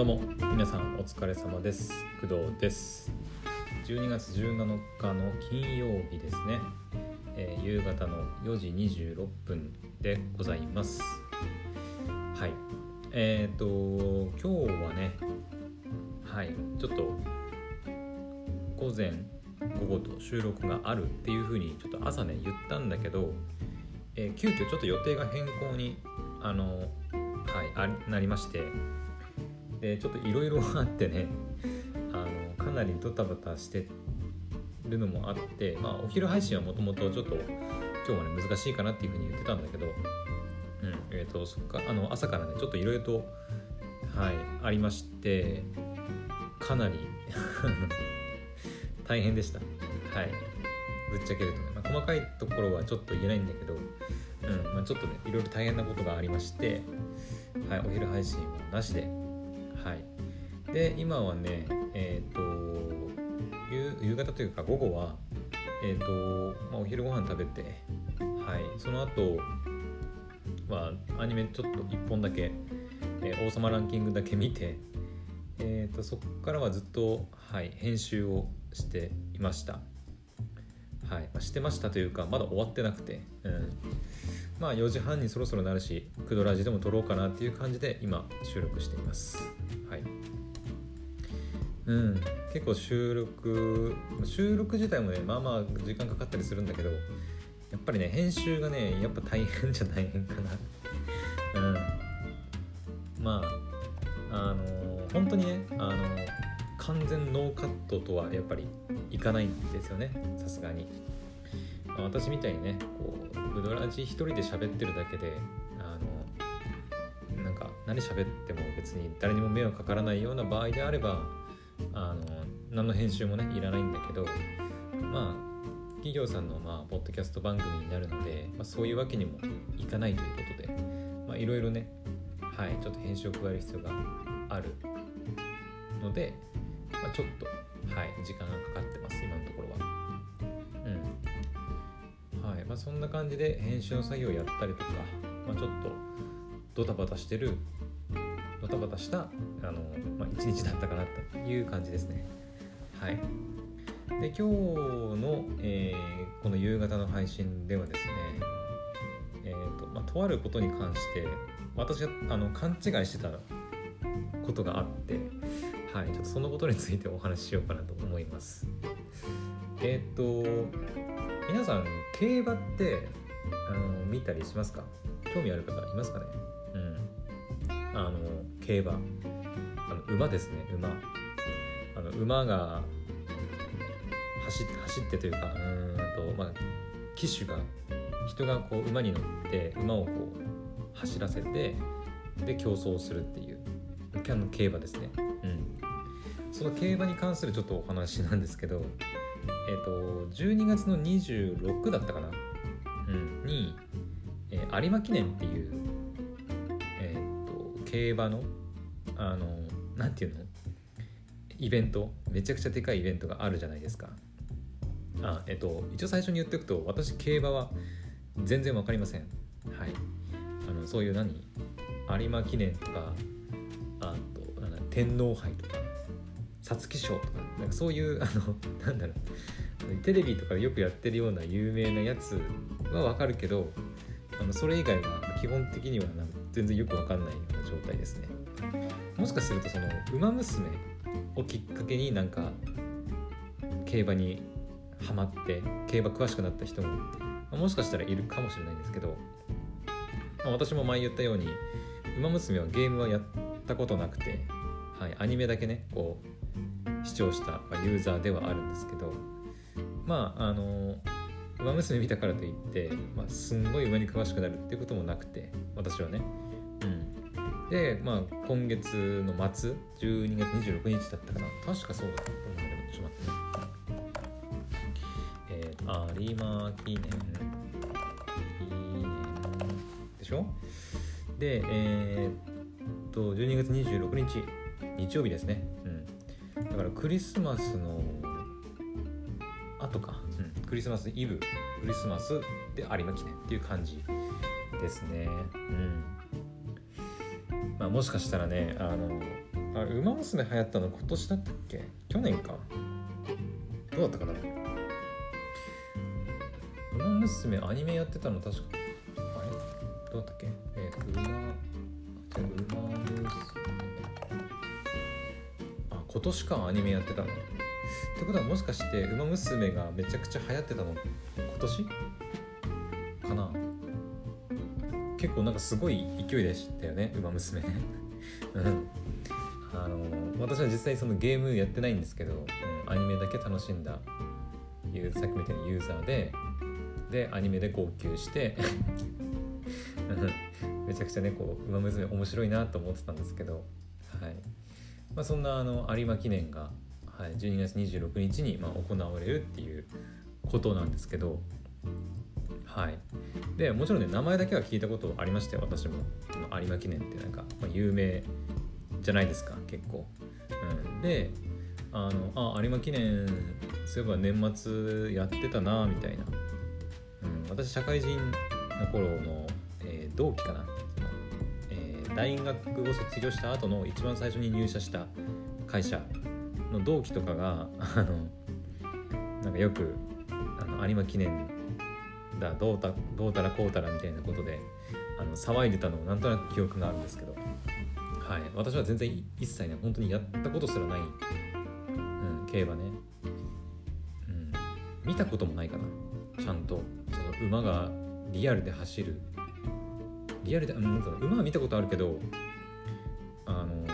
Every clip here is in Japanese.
どうも皆さんお疲れ様です。工藤です。12月17日の金曜日ですね、えー夕方の4時26分でございます。はい。えっ、と今日はねはい。ちょっと午前午後と収録があるっていう風にちょっと朝ね言ったんだけど、えー急遽ちょっと予定が変更にあのはいあなりましてでちょっといろいろあってねあのかなりドタバタしてるのもあってまあお昼配信はもともとちょっと今日はね難しいかなっていうふうに言ってたんだけどうんえっ、とそっかあの朝からねちょっといろいろとはいありましてかなり 大変でした。はい。ぶっちゃけるとね、まあ、細かいところはちょっと言えないんだけどうんまあ、ちょっとねいろいろ大変なことがありまして、はい、お昼配信はなしで、はい、で今はねえっ、と夕方というか午後はえっ、と、まあ、お昼ご飯食べて、はい、その後はアニメちょっと1本だけ、えー王様ランキングだけ見て、えー、とそこからはずっと、はい、編集をしていました。はい、してましたというかまだ終わってなくて、うん、まあ4時半にそろそろなるしクドラジでも撮ろうかなっていう感じで今収録しています。はい。うん。結構収録収録自体もねまあまあ時間かかったりするんだけどやっぱりね編集がねやっぱ大変じゃ大変かな。うん。まああの本当にねあの完全ノーカットとはやっぱりいかないんですよねさすがに、あ私みたいにねこうウドラジ一人で喋ってるだけであのなんか何喋っても別に誰にも迷惑かからないような場合であればあの何の編集もねいらないんだけどまあ企業さんのまあポッドキャスト番組になるので、まあ、そういうわけにもいかないということでまあいろいろねはいちょっと編集を加える必要があるので、まあ、ちょっとはい時間がかかってます今そんな感じで編集の作業をやったりとか、まあ、ちょっとドタバタしてるドタバタしたあの、まあ、一日だったかなという感じですねはいで今日の、えーこの夕方の配信ではですねえーとまあ、とあることに関して私があの勘違いしてたことがあってはい、ちょっとそのことについてお話ししようかなと思います。えっ、と、皆さん、競馬ってあの見たりしますか？興味ある方いますかね？うん。あの、競馬。あの馬ですね、馬。あの馬が走って走ってというか、うんと、まあ、騎手が、人がこう馬に乗って、馬をこう走らせて、で、競争するっていう、競馬ですね。うん。その競馬に関するちょっとお話なんですけど、えっ、と、12月の26だったかな、うん、に、えー有馬記念っていう、えっ、と、競馬の、あの、なんていうの？イベント、めちゃくちゃでかいイベントがあるじゃないですか。あ、えっ、と、一応最初に言っておくと、私、競馬は全然わかりません。はい。あの、そういう何？有馬記念とか、あと、天皇杯とか、皐月賞とかなんかそういうあのなんだろうテレビとかでよくやってるような有名なやつはわかるけどあのそれ以外は基本的にはなん全然よくわかんないような状態ですね。もしかするとその「ウマ娘」をきっかけになんか競馬にハマって競馬詳しくなった人も、もしかしたらいるかもしれないんですけど、まあ私も前言ったように「ウマ娘」はゲームはやったことなくて、はい、アニメだけねこう視聴したまユーザーではあるんですけどまああの「ウマ娘」見たからといって、まあ、すんごい馬に詳しくなるっていうこともなくて私はね。うん。でまあ今月の末12月26日だったかな。確かそうだと思うんだけどちょっと待って。ねえー有馬記念。記念でしょ？でえーっと12月26日。日曜日ですね。うん。だからクリスマスの後か、うん、クリスマスイブクリスマスで有馬記念っていう感じですね。うん。まあもしかしたらねあのあれ「ウマ娘」流行ったの今年だったっけ？去年か。どうだったかな？ウマ娘アニメやってたの確か。あれ？どうだったっけ？えっ、ー、とウマじゃあウマ娘今年かアニメやってたの？ってことはもしかして「ウマ娘」がめちゃくちゃ流行ってたの？今年？かな？結構なんかすごい勢いでしたよね「ウマ娘」うん。あの私は実際そのゲームやってないんですけど、うん、アニメだけ楽しんだいうさっきみたいにユーザーででアニメで号泣してめちゃくちゃねこう「ウマ娘」面白いなと思ってたんですけど、まあ、そんなあの有馬記念が、はい、12月26日にまあ行われるっていうことなんですけどはい。でもちろんね名前だけは聞いたことありましたよ私も。有馬記念ってなんか、まあ、有名じゃないですか結構、うん、であのあ有馬記念そういえば年末やってたなみたいな、うん、私社会人の頃の、えー、同期かな、大学を卒業した後の一番最初に入社した会社の同期とかがあのなんかよくあの有馬記念だどうたどうたらこうたらみたいなことであの騒いでたのをなんとなく記憶があるんですけど。はい。私は全然一切ね本当にやったことすらない、うん、競馬ね、うん、見たこともないかな。ちゃんとその馬がリアルで走るリアルで、うん、馬は見たことあるけどあの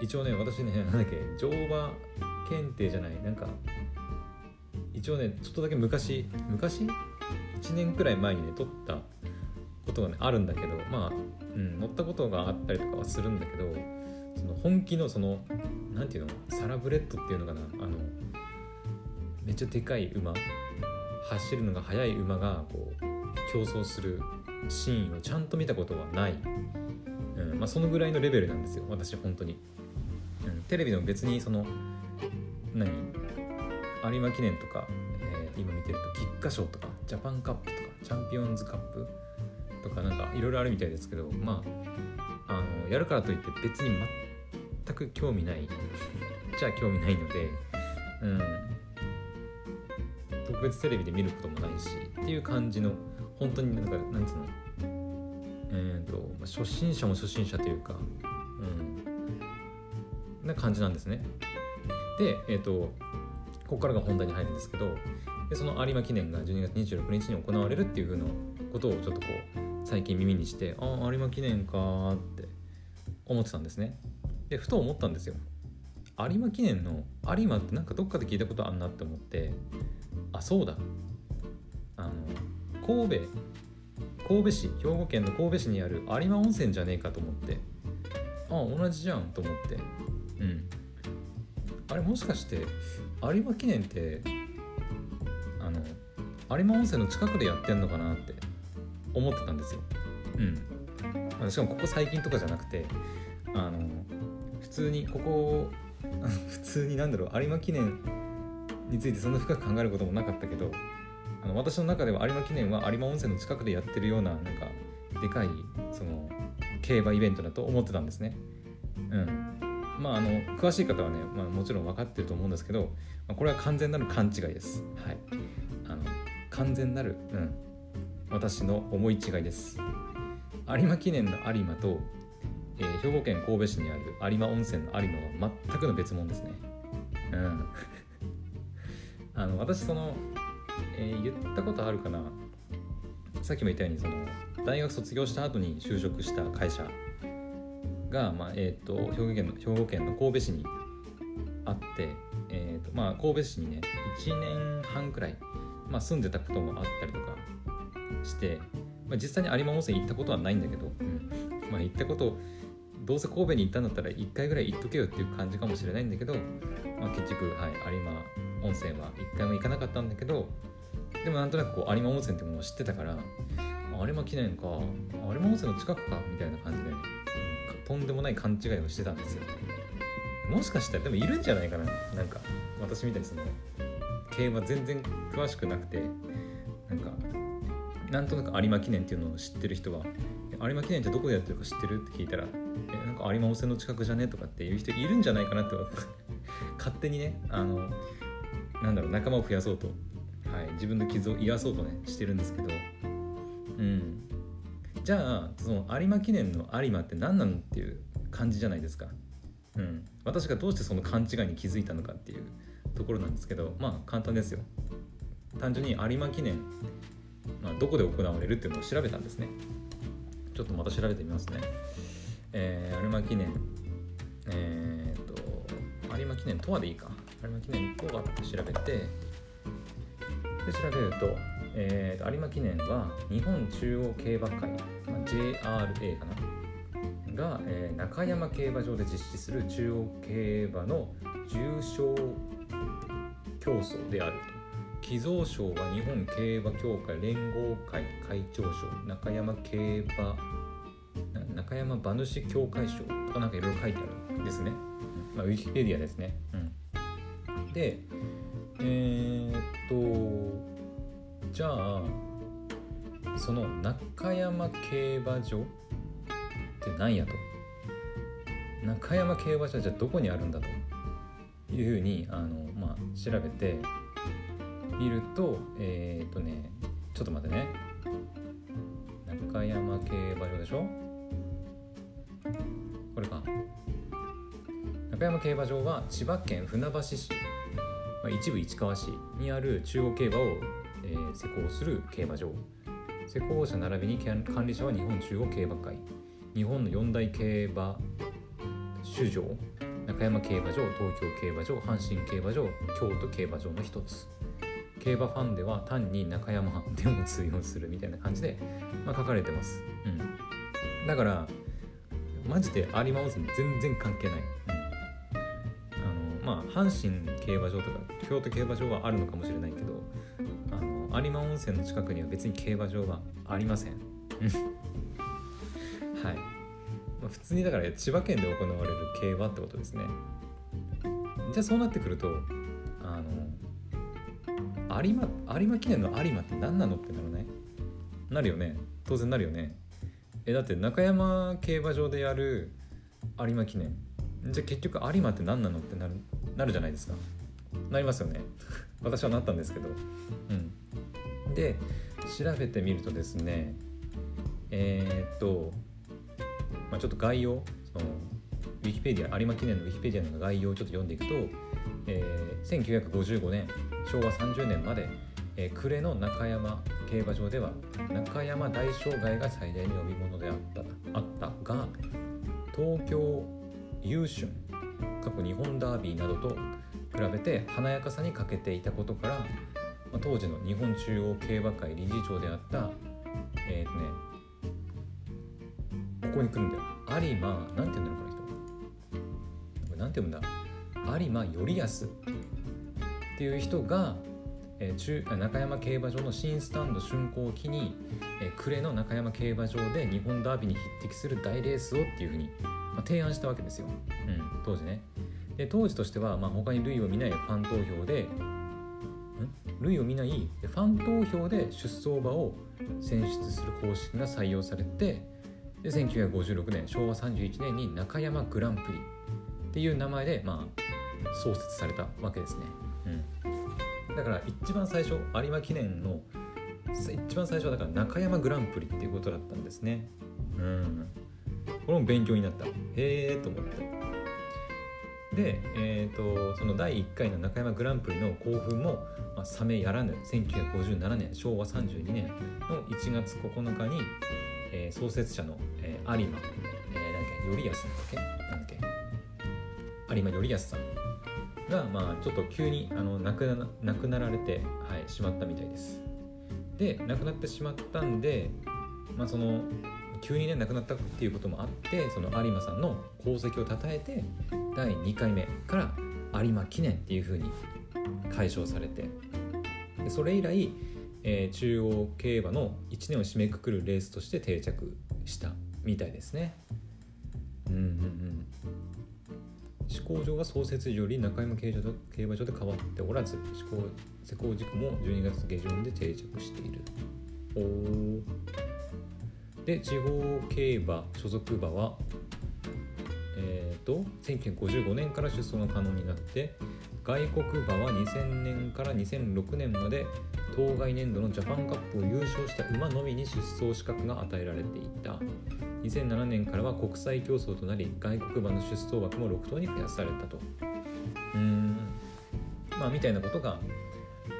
一応ね私ね なんだっけ乗馬検定じゃないなんか一応ねちょっとだけ昔昔？1年くらい前にね撮ったことがねあるんだけどまあ、うん、乗ったことがあったりとかはするんだけどその本気のその何ていうのサラブレッドっていうのかなあのめっちゃでかい馬走るのが速い馬がこう競争するシーンをちゃんと見たことはない、うんまあ、そのぐらいのレベルなんですよ私本当に、うん、テレビでも別にその何？有馬記念とか、えー、今見てると菊花賞とかジャパンカップとかチャンピオンズカップとかなんかいろいろあるみたいですけどまああのやるからといって別に全く興味ない。じゃあ興味ないのでうん。特別テレビで見ることもないしっていう感じの本当になんかなんつうの？えっ、ー、と初心者も初心者というかうんな感じなんですね。でえっ、ー、とここからが本題に入るんですけどでその有馬記念が12月26日に行われるっていうふうなことをちょっとこう最近耳にしてああ有馬記念かって思ってたんですね。でふと思ったんですよ。有馬記念の有馬ってなんかどっかで聞いたことあんなって思ってあそうだ。神戸神戸市兵庫県の神戸市にある有馬温泉じゃねえかと思って。あ同じじゃんと思って。うん。あれもしかして有馬記念ってあの有馬温泉の近くでやってんのかなって思ってたんですよ。うん、しかもここ最近とかじゃなくてあの普通にここ 普通になんだろう有馬記念についてそんな深く考えることもなかったけどあの私の中では有馬記念は有馬温泉の近くでやってるようななんかでかいその競馬イベントだと思ってたんですね。うん、まああの詳しい方はね、まあ、もちろん分かってると思うんですけど、まあ、これは完全なる勘違いです。はい、あの完全なる、うん、私の思い違いです。有馬記念の有馬と、えー、兵庫県神戸市にある有馬温泉の有馬は全くの別物ですね。うん。あの私その、えー、言ったことあるかな？さっきも言ったようにその大学卒業した後に就職した会社が、まあえーと、兵庫県の兵庫県の神戸市にあって、えーとまあ、神戸市にね1年半くらい、まあ、住んでたこともあったりとかして、まあ、実際に有馬温泉行ったことはないんだけど、うん、まあ行ったことどうせ神戸に行ったんだったら1回ぐらい行っとけよっていう感じかもしれないんだけど、まあ、結局、はい、有馬温泉は1回も行かなかったんだけどでもなんとなくこう有馬温泉ってものを知ってたから有馬記念か有馬温泉の近くかみたいな感じで、ね、とんでもない勘違いをしてたんですよもしかしたらでもいるんじゃないかななんか私みたいにその競馬全然詳しくなくてなんかなんとなく有馬記念っていうのを知ってる人は「有馬記念ってどこでやってるか知ってる?」って聞いたら「えなんか有馬温泉の近くじゃね?」とかっていう人いるんじゃないかなって 勝手にねあのなんだろう仲間を増やそうと、はい、自分の傷を癒そうとねしてるんですけど。うん。じゃあその有馬記念の有馬って何なのっていう感じじゃないですか。うん、私がどうしてその勘違いに気づいたのかっていうところなんですけどまあ簡単ですよ。単純に有馬記念、まあ、どこで行われるっていうのを調べたんですね。ちょっとまた調べてみますね、えー、有馬記念えー、っ有馬記念とはでいいか。有馬記念とはって調べて。で調べると,、えー、と有馬記念は日本中央競馬会、まあ、JRA かな？が、えー、中山競馬場で実施する中央競馬の重賞競争であると。寄贈賞は日本競馬協会連合会会長賞中山競馬中山馬主協会賞とかなんかいろいろ書いてあるんですね、まあ、ウィキペディアですね、うん、でえー、っとじゃあその中山競馬場って何やと。中山競馬場じゃどこにあるんだというふうにあの、まあ、調べてみるとえっ、とねちょっと待ってね。中山競馬場でしょ？中山競馬場は千葉県船橋市、まあ、一部市川市にある中央競馬を、えー、施行する競馬場。施工者並びに管理者は日本中央競馬会。日本の四大競馬首場中山競馬場東京競馬場阪神競馬場京都競馬場の一つ。競馬ファンでは単に中山でも通用するみたいな感じで、まあ、書かれてます、うん、だからマジで有馬温泉全然関係ない、まあ阪神競馬場とか京都競馬場はあるのかもしれないけどあの有馬温泉の近くには別に競馬場はありません。はい、まあ、普通にだから千葉県で行われる競馬ってことですね。じゃあそうなってくるとあの有馬有馬記念の有馬って何なのってなるねなるよね。当然なるよね。えだって中山競馬場でやる有馬記念。じゃあ結局有馬って何なのってなるなるじゃないですか。なりますよね。私はなったんですけど。うん。で調べてみるとですねえー、っとまあ、ちょっと概要そのウィキペディア有馬記念のウィキペディアの概要をちょっと読んでいくと、えー、1955年昭和30年まで、えー、呉の中山競馬場では中山大障害が最大の呼び物であったあったが東京優春過去日本ダービーなどと比べて華やかさに欠けていたことから、まあ、当時の日本中央競馬会理事長であったえっ、ー、とねここに来るんだよ。有馬なんて言うんだろうこの人。なんて言うんだ？有馬頼康っていう人が、えー、中中山競馬場の新スタンド竣工を機に、えー、暮れの中山競馬場で日本ダービーに匹敵する大レースをっていうふうに、まあ、提案したわけですよ、うん、当時ね。で当時としては、まあ、他に類を見ないファン投票で類を見ないファン投票で出走馬を選出する方式が採用されてで1956年昭和31年に中山グランプリっていう名前で、まあ、創設されたわけですね、うん、だから一番最初有馬記念の一番最初はだから中山グランプリっていうことだったんですね。うん。これも勉強になった。へえと思って。で、えーと、その第1回の中山グランプリの興奮も、まあ、冷めやらぬ1957年昭和32年の1月9日に、えー、創設者の、えー、有馬、えー、なんだっけ頼康だっけ？なんだっけ？有馬頼康さんが、まあ、ちょっと急にあの亡くな亡くなられて、はい、しまったみたいです。で亡くなってしまったんで、まあ、その急にね亡くなったっていうこともあってその有馬さんの功績をたたえて第2回目から有馬記念っていうふうに解消されてでそれ以来えー、中央競馬の1年を締めくくるレースとして定着したみたいですね。うんうんうん。施行上は創設時より中山競馬場で変わっておらず施行施行軸も12月下旬で定着している。おで地方競馬所属馬はえ、ー、と1955年から出走が可能になって外国馬は2000年から2006年まで当該年度のジャパンカップを優勝した馬のみに出走資格が与えられていた。2007年からは国際競争となり外国馬の出走枠も6頭に増やされたと。うん。まあみたいなことが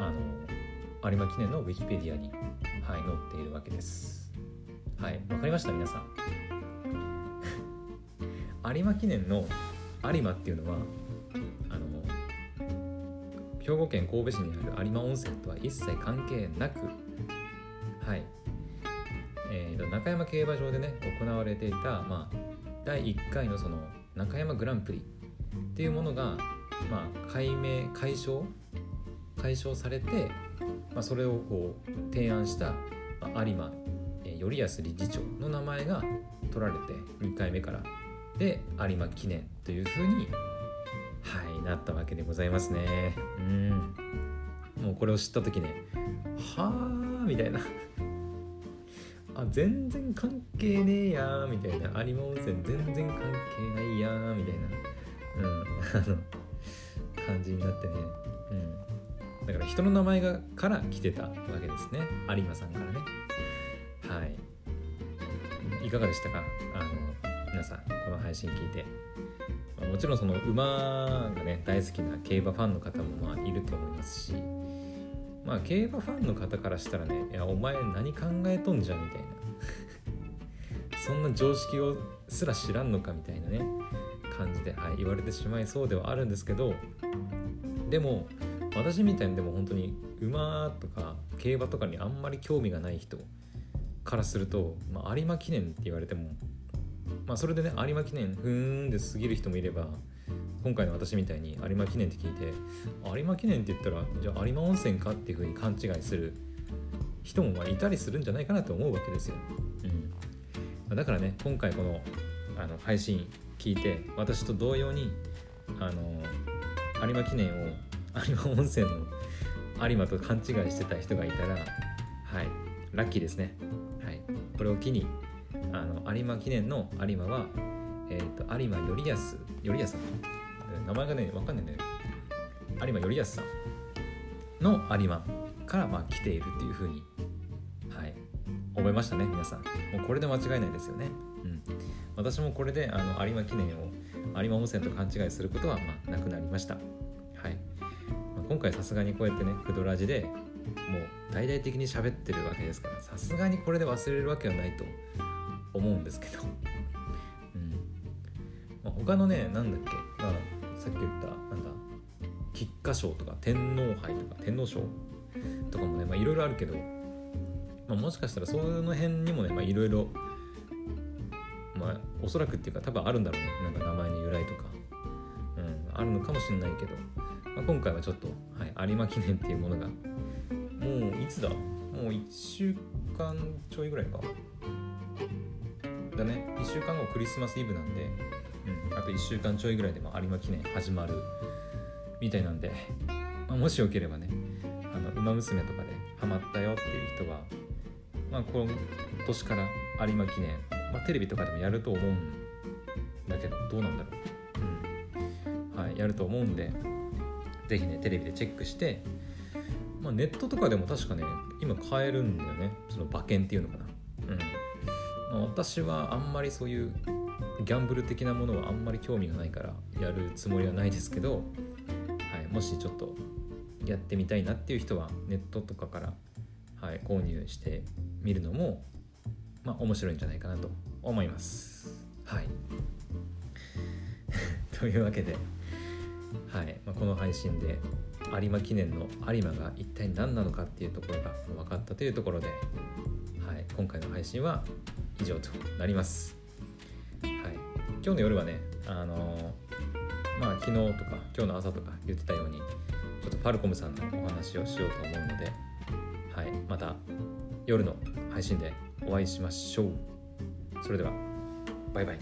あの有馬記念のウィキペディアに、はい、載っているわけです。はいわかりました？皆さん。有馬記念の有馬っていうのはあの兵庫県神戸市にある有馬温泉とは一切関係なく、はい。えーと、中山競馬場でね行われていた、まあ、第1回のその中山グランプリっていうものが、まあ、解明解消解消されて、まあ、それをこう提案した、まあ、有馬、え頼安理事長の名前が取られて2回目からで有馬記念というふうにはいなったわけでございますね。うん。もうこれを知った時ねはあみたいな。あ全然関係ねえやみたいな。有馬温泉全然関係ないやみたいな。うん。あの感じになってね。うん。だから人の名前がから来てたわけですね。有馬さんからね。はい。いかがでしたか？あの配信聞いて。まもちろんその馬がね大好きな競馬ファンの方もまあいると思いますし。まあ競馬ファンの方からしたらね「いやお前何考えとんじゃん」みたいな。そんな常識をすら知らんのかみたいなね感じで、はい、言われてしまいそうではあるんですけど。でも私みたいにでも本当に馬とか競馬とかにあんまり興味がない人からすると、まあ、有馬記念って言われてもまあ、それでね有馬記念ふーんで過ぎる人もいれば今回の私みたいに有馬記念って聞いて有馬記念って言ったらじゃあ有馬温泉かっていうふうに勘違いする人もまあいたりするんじゃないかなと思うわけですよ。うん、だからね今回このあの配信聞いて私と同様にあの有馬記念を有馬温泉の有馬と勘違いしてた人がいたらはいラッキーですね。はい、これを機にあの有馬記念の有馬は、えーと、有馬頼康頼康さん名前がね分かんないね。有馬頼康さんの有馬からまあ来ているっていうふうにはい覚えましたね皆さん。もうこれで間違いないですよね。うん。私もこれであの有馬記念を有馬温泉と勘違いすることはまあなくなりました。はい、まあ、今回さすがにこうやってねクドラジでもう大々的に喋ってるわけですからさすがにこれで忘れるわけはないと思うんですけど、うん。まあ、他のねなんだっけ、あ、さっき言ったなんだ？菊花賞とか天皇杯とか天皇賞とかもねいろいろあるけど、まあ、もしかしたらその辺にもねいろいろまあおそらくっていうか多分あるんだろうね。なんか名前の由来とか、うん、あるのかもしれないけど、まあ、今回はちょっと、はい、有馬記念っていうものがもういつだ？もう1週間ちょいぐらいか。だね。1週間後クリスマスイブなんで、うん、あと1週間ちょいぐらいでも有馬記念始まるみたいなんで、まあ、もしよければねあの馬娘とかでハマったよっていう人は、まあ、今年から有馬記念、まあ、テレビとかでもやると思うんだけどどうなんだろう、うん。はい、やると思うんで是非ねテレビでチェックしてまあ、ネットとかでも確かね今買えるんだよね。その馬券っていうのかな。私はあんまりそういうギャンブル的なものはあんまり興味がないからやるつもりはないですけど、はい、もしちょっとやってみたいなっていう人はネットとかから、はい、購入してみるのも、まあ、面白いんじゃないかなと思います。はい、というわけで、はいまあ、この配信で有馬記念の有馬が一体何なのかっていうところが分かったというところで、はい、今回の配信は以上となります。はい、今日の夜はね、あのー、まあ昨日とか今日の朝とか言ってたように、ちょっとファルコムさんのお話をしようと思うので、はい、また夜の配信でお会いしましょう。それでは、バイバイ。